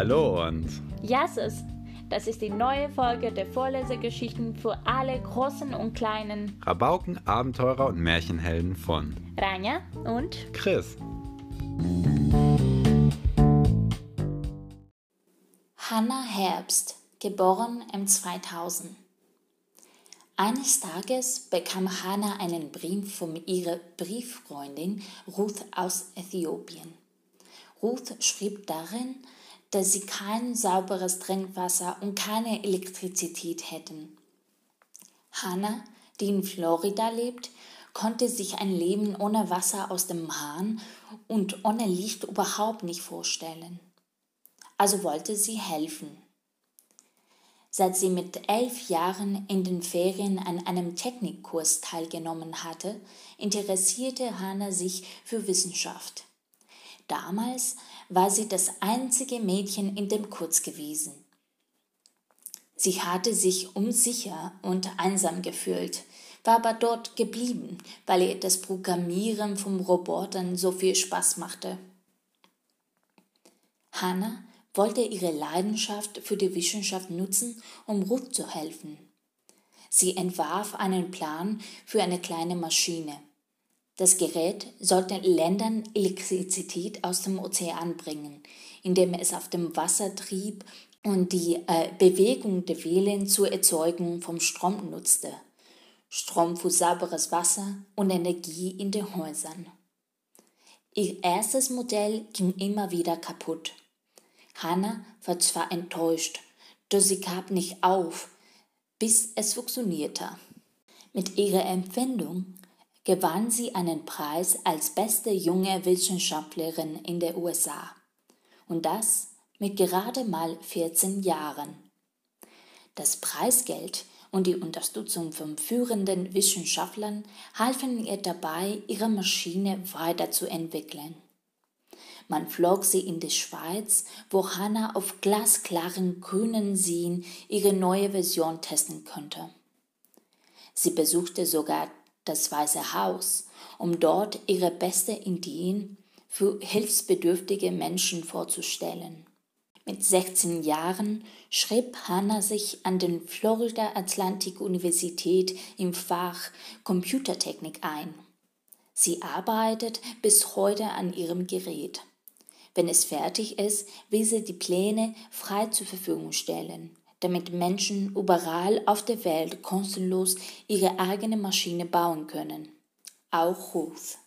Hallo und Jasses, das ist die neue Folge der Vorlesegeschichten für alle großen und kleinen Rabauken, Abenteurer und Märchenhelden von Rania und Chris. Hannah Herbst, geboren im 2000. Eines Tages bekam Hannah einen Brief von ihrer Brieffreundin Ruth aus Äthiopien. Ruth schrieb darin, dass sie kein sauberes Trinkwasser und keine Elektrizität hätten. Hannah, die in Florida lebt, konnte sich ein Leben ohne Wasser aus dem Hahn und ohne Licht überhaupt nicht vorstellen. Also wollte sie helfen. Seit sie mit elf Jahren in den Ferien an einem Technikkurs teilgenommen hatte, interessierte Hannah sich für Wissenschaft. Damals war sie das einzige Mädchen in dem Kurs gewesen. Sie hatte sich unsicher und einsam gefühlt, war aber dort geblieben, weil ihr das Programmieren von Robotern so viel Spaß machte. Hannah wollte ihre Leidenschaft für die Wissenschaft nutzen, um Ruth zu helfen. Sie entwarf einen Plan für eine kleine Maschine. Das Gerät sollte Ländern Elektrizität aus dem Ozean bringen, indem es auf dem Wasser trieb und die äh, Bewegung der Wellen zur Erzeugung vom Strom nutzte. Strom für sauberes Wasser und Energie in den Häusern. Ihr erstes Modell ging immer wieder kaputt. Hannah war zwar enttäuscht, doch sie gab nicht auf, bis es funktionierte. Mit ihrer Empfindung gewann sie einen Preis als beste junge Wissenschaftlerin in den USA. Und das mit gerade mal 14 Jahren. Das Preisgeld und die Unterstützung von führenden Wissenschaftlern halfen ihr dabei, ihre Maschine weiterzuentwickeln. Man flog sie in die Schweiz, wo Hannah auf glasklaren grünen Seen ihre neue Version testen konnte. Sie besuchte sogar das Weiße Haus, um dort ihre beste Ideen für hilfsbedürftige Menschen vorzustellen. Mit 16 Jahren schrieb Hannah sich an den Florida Atlantic Universität im Fach Computertechnik ein. Sie arbeitet bis heute an ihrem Gerät. Wenn es fertig ist, will sie die Pläne frei zur Verfügung stellen damit Menschen überall auf der Welt kostenlos ihre eigene Maschine bauen können. Auch Ruth.